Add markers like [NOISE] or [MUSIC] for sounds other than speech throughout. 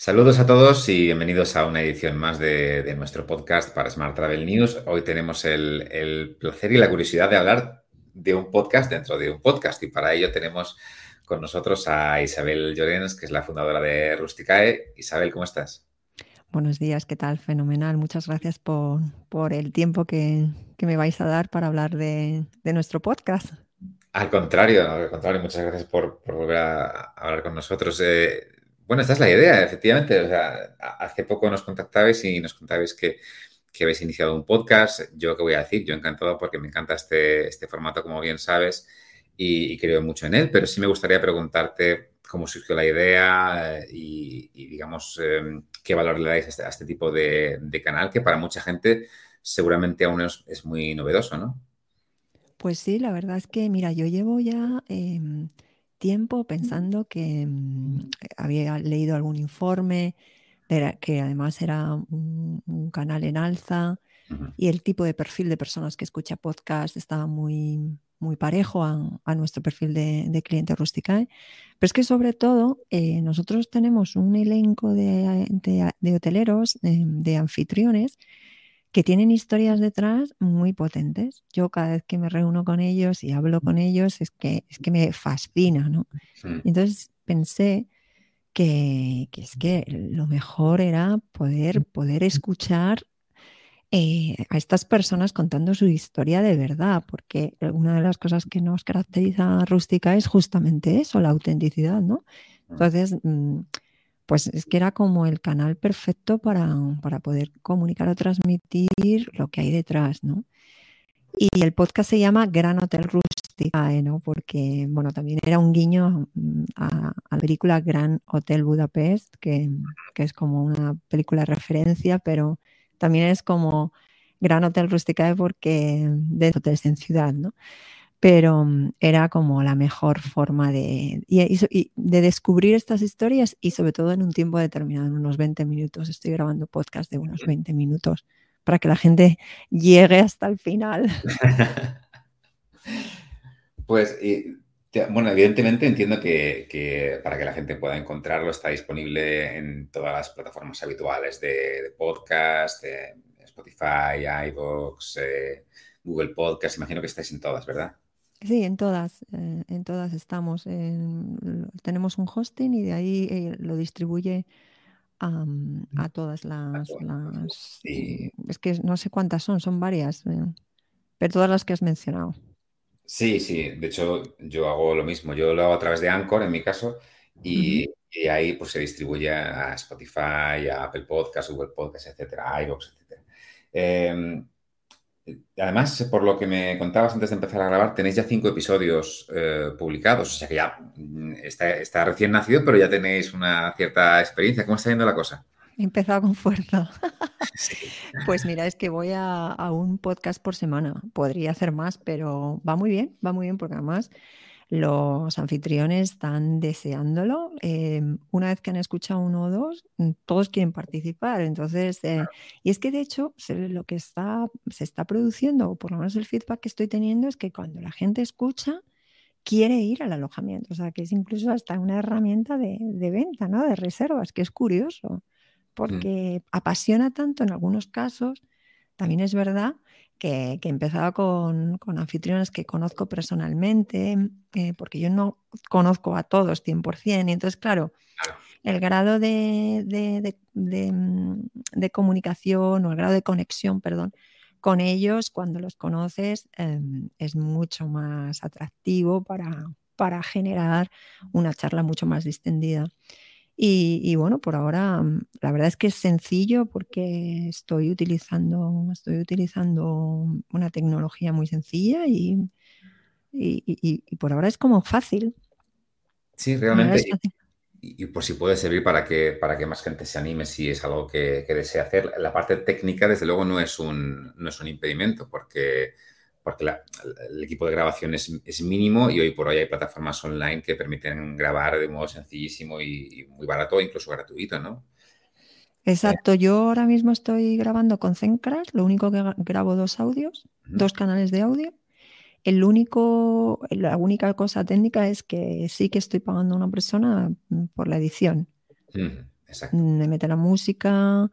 Saludos a todos y bienvenidos a una edición más de, nuestro podcast para Smart Travel News. Hoy tenemos el, placer y la curiosidad de hablar de un podcast dentro de un podcast y para ello tenemos con nosotros a Isabel Llorens, que es la fundadora de Rusticae. Isabel, ¿cómo estás? Buenos días, ¿qué tal? Fenomenal. Muchas gracias por, el tiempo que, me vais a dar para hablar de, nuestro podcast. Al contrario, al contrario, muchas gracias por, volver a, hablar con nosotros. Eh, bueno, esta es la idea, efectivamente. O sea, hace poco nos contactabais y nos contabais que, habéis iniciado un podcast. Yo qué voy a decir, yo encantado porque me encanta este, este formato, como bien sabes, y, creo mucho en él, pero sí me gustaría preguntarte cómo surgió la idea eh, y, digamos, em, qué valor le dais a este, este tipo de, canal, que para mucha gente seguramente aún es, muy novedoso, ¿no? Pues sí, la verdad es que, mira, yo llevo ya... Em, tiempo pensando que mm, había leído algún informe, que además era un, canal en alza y el tipo de perfil de personas que escucha podcast estaba muy, muy parejo a, nuestro perfil de, de, cliente Rusticae. Pero es que sobre todo eh, nosotros tenemos un elenco de, de hoteleros, de anfitriones, que tienen historias detrás muy potentes. Yo cada vez que me reúno con ellos y hablo con ellos es que, es que me fascina, ¿no? Entonces pensé que, es que lo mejor era poder, poder escuchar eh, a estas personas contando su historia de verdad, porque una de las cosas que nos caracteriza a Rústica es justamente eso, la autenticidad, ¿no? Entonces, mm, pues es que era como el canal perfecto para, poder comunicar o transmitir lo que hay detrás, ¿no? Y el podcast se llama Gran Hotel Rústica, ¿no? Porque, bueno, también era un guiño mm, a, la película Gran Hotel Budapest, que, que, es como una película de referencia, pero también es como Gran Hotel Rústica porque de hoteles en ciudad, ¿no? Pero mm, era como la mejor forma de, de descubrir estas historias y sobre todo en un tiempo determinado, en unos 20 minutos. Estoy grabando podcast de unos 20 minutos para que la gente llegue hasta el final. [LAUGHS] pues, bueno, evidentemente entiendo que, para que la gente pueda encontrarlo está disponible en todas las plataformas habituales de, podcast, Spotify, iVoox, eh, Google Podcast. Imagino que estáis en todas, ¿verdad? Sí, en todas, eh, en todas estamos. tenemos un hosting y de ahí eh, lo distribuye a, todas las, Es que no sé cuántas son, son varias, eh, pero todas las que has mencionado. Sí, sí, de hecho yo hago lo mismo, yo lo hago a través de Anchor en mi caso y, ahí pues se distribuye a Spotify, a Apple Podcasts, Google Podcasts, etcétera, a iVoox, etcétera. Em, Además, por lo que me contabas antes de empezar a grabar, tenéis ya cinco episodios eh, publicados, o sea que ya mm, está, recién nacido, pero ya tenéis una cierta experiencia. ¿Cómo está yendo la cosa? He empezado con fuerza. [LAUGHS] [LAUGHS] Pues mira, es que voy a, un podcast por semana. Podría hacer más, pero va muy bien, va muy bien porque además los anfitriones están deseándolo. Em, una vez que han escuchado uno o dos, mm, todos quieren participar. Entonces, eh, y es que de hecho lo que está, se está produciendo, o por lo menos el feedback que estoy teniendo, es que cuando la gente escucha, quiere ir al alojamiento. O sea, que es incluso hasta una herramienta de, venta, ¿no? De reservas, que es curioso, mm. porque apasiona tanto en algunos casos. También es verdad que, que empezaba con, con, anfitriones que conozco personalmente, eh, porque yo no conozco a todos 100%, y entonces, claro, el grado de, mm, de, comunicación o el grado de conexión, perdón, con ellos cuando los conoces em, es mucho más atractivo para, para generar una charla mucho más distendida. Y, bueno, por ahora mm, la verdad es que es sencillo porque estoy utilizando, estoy utilizando una tecnología muy sencilla y, y, por ahora es como fácil. Sí, realmente. Y, por si puede servir para que, para que más gente se anime si es algo que, que desea hacer. La parte técnica, desde luego, no es un, no es un impedimento porque porque el equipo de grabación es, mínimo y hoy por hoy hay plataformas online que permiten grabar de modo sencillísimo y, muy barato, incluso gratuito, ¿no? Exacto, yo ahora mismo estoy grabando con Zencrash, lo único que grabo dos audios, dos canales de audio. El único, la única cosa técnica es que sí que estoy pagando a una persona mm, por la edición. me mete la música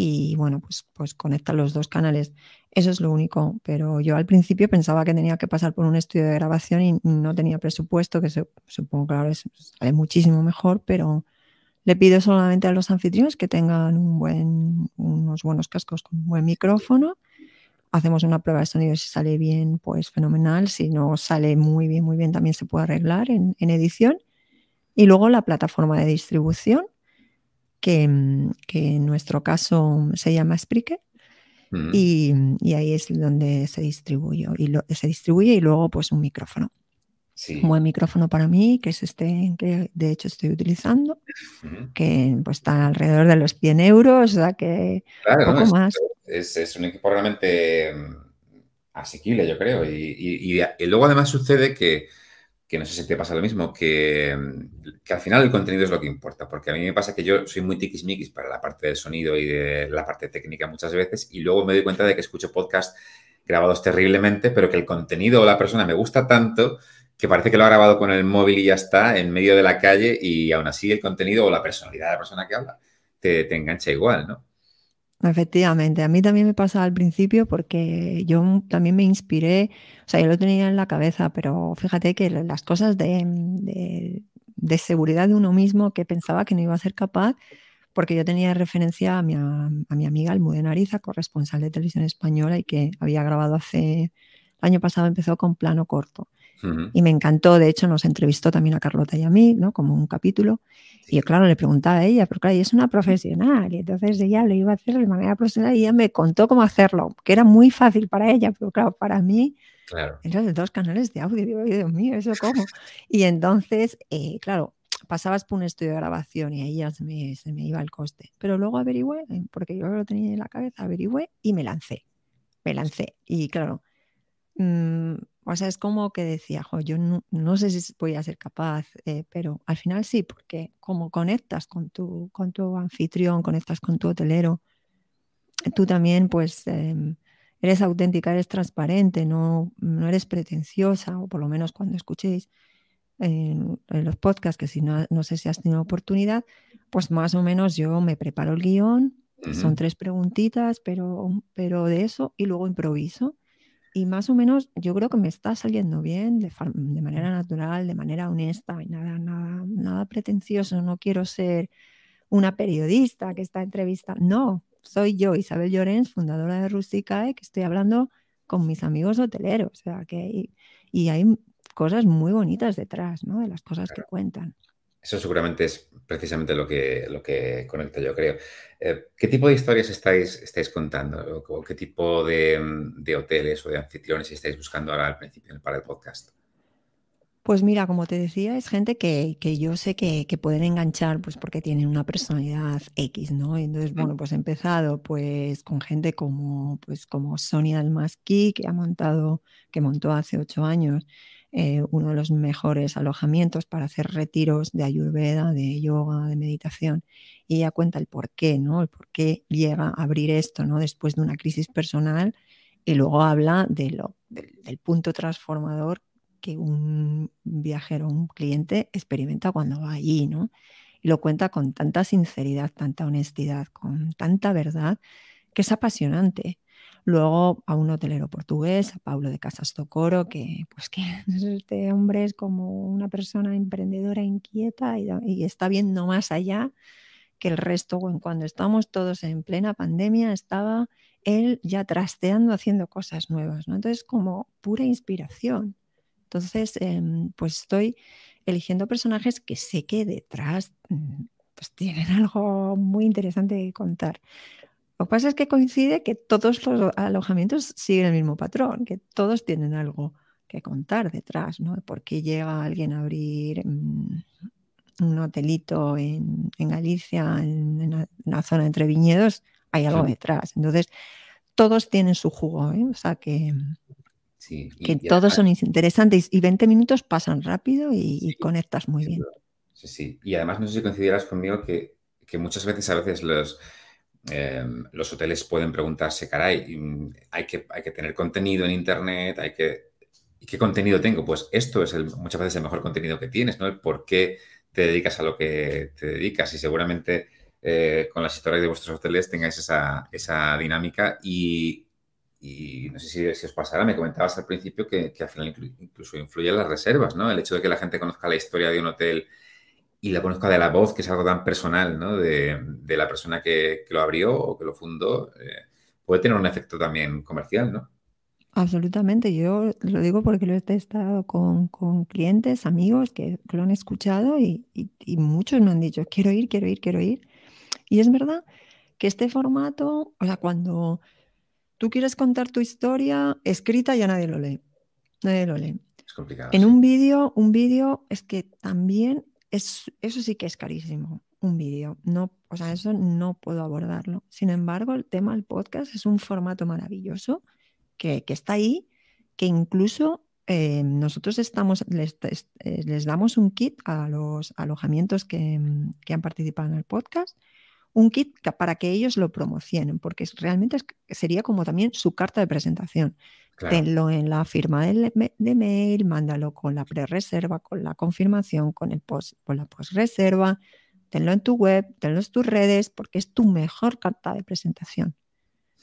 y bueno, pues, pues conecta los dos canales. Eso es lo único, pero yo al principio pensaba que tenía que pasar por un estudio de grabación y no tenía presupuesto, que supongo que ahora sale muchísimo mejor, pero le pido solamente a los anfitriones que tengan un buen, unos buenos cascos con un buen micrófono. Hacemos una prueba de sonido, si sale bien, pues fenomenal. Si no sale muy bien, muy bien, también se puede arreglar en, edición. Y luego la plataforma de distribución, que, en nuestro caso se llama Spreaker. Mm. Y, ahí es donde se distribuye, y se distribuye y luego pues un micrófono. Un buen micrófono para mí, que es este que de hecho estoy utilizando, que pues, está alrededor de los 100 euros, o sea que poco más. Es, un equipo realmente mm, asequible, yo creo. Y, luego además sucede que, no sé si te pasa lo mismo, que, mm, que, al final el contenido es lo que importa, porque a mí me pasa que yo soy muy tiquismiquis para la parte del sonido y de la parte técnica muchas veces, y luego me doy cuenta de que escucho podcasts grabados terriblemente, pero que el contenido o la persona me gusta tanto que parece que lo ha grabado con el móvil y ya está, en medio de la calle, y aún así el contenido o la personalidad de la persona que habla te, engancha igual, ¿no? Efectivamente, a mí también me pasa al principio porque yo también me inspiré, o sea, yo lo tenía en la cabeza, pero fíjate que las cosas de, seguridad de uno mismo que pensaba que no iba a ser capaz, porque yo tenía referencia a mi, a mi amiga Almudena Ariza, corresponsal de televisión española y que había grabado hace, el año pasado empezó con plano corto. Y me encantó, de hecho nos entrevistó también a Carlota y a mí, ¿no? Como un capítulo. Y yo, claro, le preguntaba a ella, pero claro, ella es una profesional y entonces ella lo iba a hacer de manera profesional y ella me contó cómo hacerlo, que era muy fácil para ella, pero claro, para mí, claro. eran de dos canales de audio, digo, Dios mío, ¿eso cómo? Y entonces, eh, claro, pasabas por un estudio de grabación y ahí ya se me, se me iba el coste. Pero luego averigüé, eh, porque yo lo tenía en la cabeza, averigüé y me lancé. Me lancé. Y claro, mmm, o sea, es como que decía, yo no, sé si voy a ser capaz, eh, pero al final sí, porque como conectas con tu, con tu anfitrión, conectas con tu hotelero, tú también pues em, eres auténtica, eres transparente, no, no eres pretenciosa, o por lo menos cuando escuchéis en, los podcasts, que si no, no sé si has tenido oportunidad, pues más o menos yo me preparo el guion, son tres preguntitas, pero, pero de eso, y luego improviso y más o menos yo creo que me está saliendo bien de, manera natural, de manera honesta, y nada, nada, nada pretencioso. No quiero ser una periodista que está entrevista. No, soy yo, Isabel Llorens, fundadora de Rusticae, que estoy hablando con mis amigos hoteleros. O sea, que, y hay cosas muy bonitas detrás, ¿no? De las cosas que cuentan. Eso seguramente es precisamente lo que, lo que conecta, yo creo. Eh, ¿Qué tipo de historias estáis, estáis contando? ¿O qué tipo de, hoteles o de anfitriones estáis buscando ahora al principio para el podcast? Pues mira, como te decía, es gente que, yo sé que, pueden enganchar, pues porque tienen una personalidad X, ¿no? Entonces, bueno, pues he empezado pues con gente como, pues como Sonia Almasqui, que ha montado, que montó hace ocho años eh, uno de los mejores alojamientos para hacer retiros de ayurveda, de yoga, de meditación. Y ella cuenta el por qué, ¿no? El por qué llega a abrir esto, ¿no? Después de una crisis personal y luego habla del, punto transformador que un viajero, un cliente experimenta cuando va allí, ¿no? Y lo cuenta con tanta sinceridad, tanta honestidad, con tanta verdad, que es apasionante. Luego a un hotelero portugués, a Paulo de Casas Tocoro, que pues que [LAUGHS] este hombre es como una persona emprendedora inquieta y, está viendo más allá que el resto. cuando estamos todos en plena pandemia, estaba él ya trasteando, haciendo cosas nuevas, ¿no? Entonces, como pura inspiración. Entonces, em, pues estoy eligiendo personajes que sé que detrás mm, pues tienen [LAUGHS] algo muy interesante que contar. Lo que pasa es que coincide que todos los alojamientos siguen el mismo patrón, que todos tienen algo que contar detrás, ¿no? ¿Por qué llega alguien a abrir mm, un hotelito en, Galicia, en, una zona entre viñedos? Hay algo detrás. Entonces, todos tienen su jugo, ¿eh? O sea que, que todos son interesantes y 20 minutos pasan rápido y, conectas muy bien. Sí, sí. Y además, no sé si coincidirás conmigo que, que muchas veces, a veces los Em, los hoteles pueden preguntarse, caray, mm, hay que, tener contenido en Internet, hay que... ¿Y qué contenido tengo? Pues esto es el, muchas veces el mejor contenido que tienes, ¿no? El por qué te dedicas a lo que te dedicas y seguramente eh, con las historias de vuestros hoteles tengáis esa, dinámica y, no sé si, os pasará, me comentabas al principio que, que al final incluso influyen las reservas, ¿no? El hecho de que la gente conozca la historia de un hotel y la conozca de la voz, que es algo tan personal, ¿no? De, de la persona que, que, lo abrió o que lo fundó, eh, puede tener un efecto también comercial, ¿no? Absolutamente, yo lo digo porque lo he testado con, con clientes, amigos que, que, lo han escuchado y, y, y, muchos me han dicho, quiero ir, quiero ir, quiero ir. Y es verdad que este formato, o sea, cuando tú quieres contar tu historia escrita, ya nadie lo lee. Nadie lo lee. Es complicado. En sí. un vídeo, un vídeo es que también es, eso sí que es carísimo, un vídeo. No, o sea, eso no puedo abordarlo. Sin embargo, el tema del podcast es un formato maravilloso que, que está ahí, que incluso eh, nosotros estamos, les, eh, les, damos un kit a los alojamientos que, que, han participado en el podcast, un kit para que ellos lo promocionen, porque realmente sería como también su carta de presentación. Claro. Tenlo en la firma de, de, mail, mándalo con la pre-reserva, con la confirmación, con, el post, con la post-reserva, tenlo en tu web, tenlo en tus redes, porque es tu mejor carta de presentación.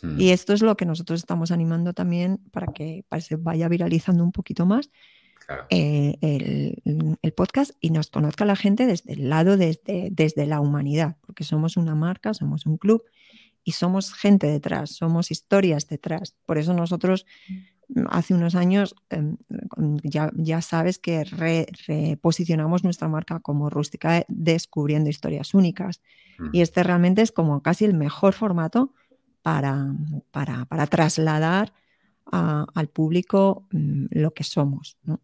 Hmm. Y esto es lo que nosotros estamos animando también para que, para que se vaya viralizando un poquito más claro. eh, el, el, podcast y nos conozca la gente desde el lado, desde, desde la humanidad, porque somos una marca, somos un club y somos gente detrás, somos historias detrás. Por eso nosotros hace unos años eh, ya, ya, sabes que re, reposicionamos nuestra marca como rústica descubriendo historias únicas. Y este realmente es como casi el mejor formato para, para, para trasladar a, al público um, lo que somos. ¿no?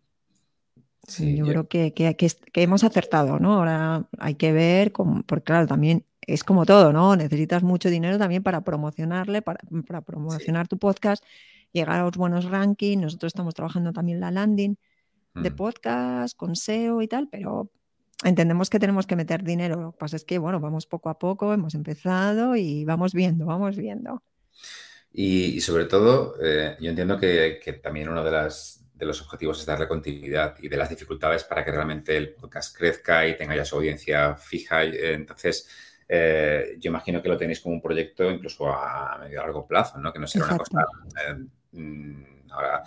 Sí, yo, yo, creo que, que, que, hemos acertado, ¿no? Ahora hay que ver, cómo, porque claro, también es como todo, ¿no? Necesitas mucho dinero también para promocionarle, para, para promocionar sí. tu podcast, llegar a los buenos rankings. Nosotros estamos trabajando también la landing de mm. podcast, con SEO y tal, pero entendemos que tenemos que meter dinero. Lo que pasa es que, bueno, vamos poco a poco, hemos empezado y vamos viendo, vamos viendo. Y, y sobre todo, eh, yo entiendo que, que, también uno de, las, de los objetivos es darle continuidad y de las dificultades para que realmente el podcast crezca y tenga ya su audiencia fija. Entonces, eh, yo imagino que lo tenéis como un proyecto incluso a medio largo plazo, ¿no? Que no será Exacto. una cosa eh, ahora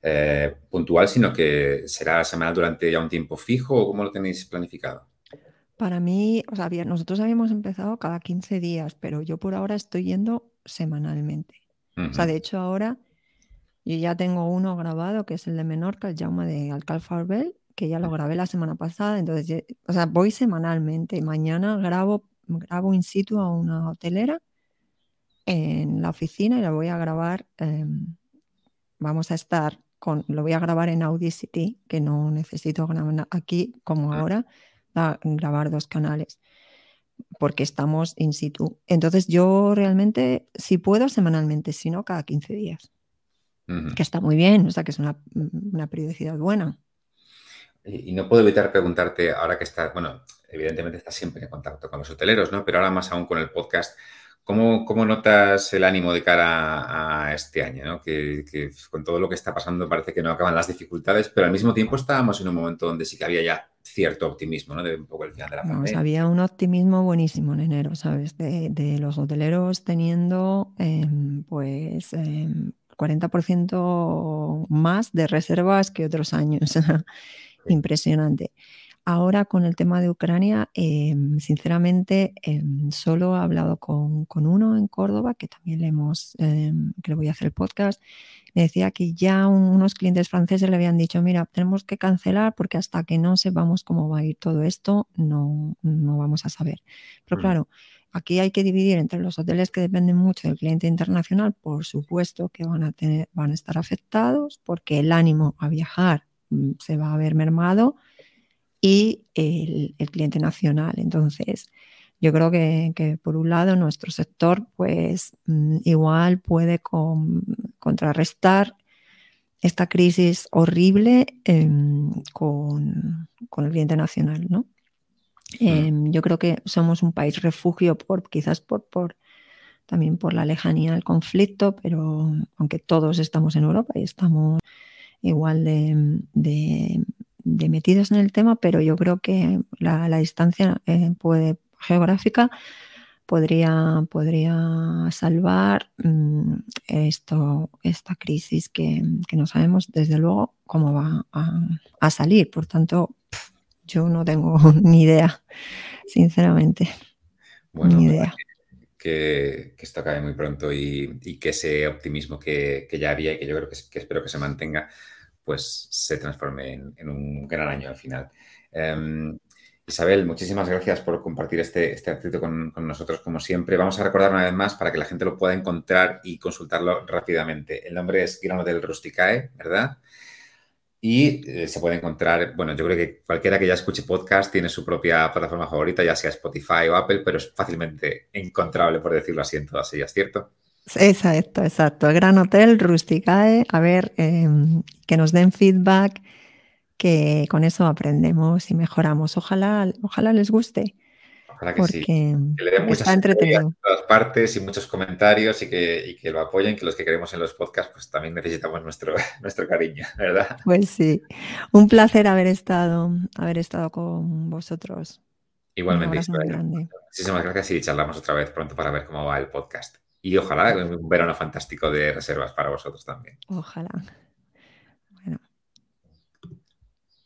eh, puntual, sino que será semanal durante ya un tiempo fijo o cómo lo tenéis planificado? Para mí, o sea, bien, nosotros habíamos empezado cada 15 días, pero yo por ahora estoy yendo semanalmente. Uh -huh. O sea, de hecho ahora yo ya tengo uno grabado, que es el de Menorca, el Jaume de Alcalfarbel, que ya lo grabé la semana pasada, entonces, o sea, voy semanalmente mañana grabo, grabo in situ a una hotelera en la oficina y la voy a grabar, eh, vamos a estar con, lo voy a grabar en Audacity, que no necesito grabar aquí como ahora, a grabar dos canales, porque estamos in situ. Entonces yo realmente, si puedo, semanalmente, si no, cada 15 días. Uh -huh. Que está muy bien, o sea, que es una, una periodicidad buena. Y, y, no puedo evitar preguntarte, ahora que estás, bueno, evidentemente estás siempre en contacto con los hoteleros, ¿no? Pero ahora más aún con el podcast, ¿Cómo, ¿Cómo, notas el ánimo de cara a, este año? ¿no? Que, que, con todo lo que está pasando parece que no acaban las dificultades, pero al mismo tiempo estábamos en un momento donde sí que había ya cierto optimismo, ¿no? De un poco el final de la pandemia. No, había un optimismo buenísimo en enero, ¿sabes? De, de los hoteleros teniendo, eh, pues, eh, 40% más de reservas que otros años. [LAUGHS] Impresionante. Ahora con el tema de Ucrania, eh, sinceramente, eh, solo he hablado con, con, uno en Córdoba, que también le hemos, eh, que le voy a hacer el podcast. Me decía que ya unos clientes franceses le habían dicho, mira, tenemos que cancelar porque hasta que no sepamos cómo va a ir todo esto, no, no vamos a saber. Pero mm. Aquí hay que dividir entre los hoteles que dependen mucho del cliente internacional, por supuesto que van a, tener, van a estar afectados porque el ánimo a viajar mm, se va a ver mermado y el, cliente nacional. Entonces, yo creo que, por un lado nuestro sector pues mm, igual puede con, contrarrestar esta crisis horrible eh, con, con, el cliente nacional, ¿no? Eh, yo creo que somos un país refugio por quizás por, por también por la lejanía del conflicto, pero aunque todos estamos en Europa y estamos igual de, metidos en el tema, pero yo creo que la, distancia eh, geográfica podría, podría salvar mm, esto, esta crisis que, no sabemos desde luego cómo va a, salir. Por tanto, yo no tengo [LAUGHS] ni idea, sinceramente. Bueno, ni idea. Que, esto acabe muy pronto y, que ese optimismo que, ya había y que yo creo que, espero que se mantenga, pues se transforme en, un gran año al final. Em, Isabel, muchísimas gracias por compartir este, este artículo con, nosotros, como siempre. Vamos a recordar una vez más para que la gente lo pueda encontrar y consultarlo rápidamente. El nombre es Grano del Rusticae, ¿verdad? Y eh, se puede encontrar, bueno, yo creo que cualquiera que ya escuche podcast tiene su propia plataforma favorita, ya sea Spotify o Apple, pero es fácilmente encontrable, por decirlo así, en todas ellas, ¿cierto? Exacto, exacto. Gran Hotel Rusticae, a ver, em, que nos den feedback que con eso aprendemos y mejoramos. Ojalá, ojalá les guste. Ojalá que sí. Que le den muchas entretenido. todas partes y muchos comentarios y que, que, lo apoyen, que los que queremos en los podcasts, pues también necesitamos nuestro, [LAUGHS] nuestro cariño, [LAUGHS] ¿verdad? Pues sí. Un placer haber estado, haber estado con vosotros. Igualmente, Muchísimas gracias y charlamos otra vez pronto para ver cómo va el podcast. Y ojalá un verano fantástico de reservas para vosotros también. Ojalá.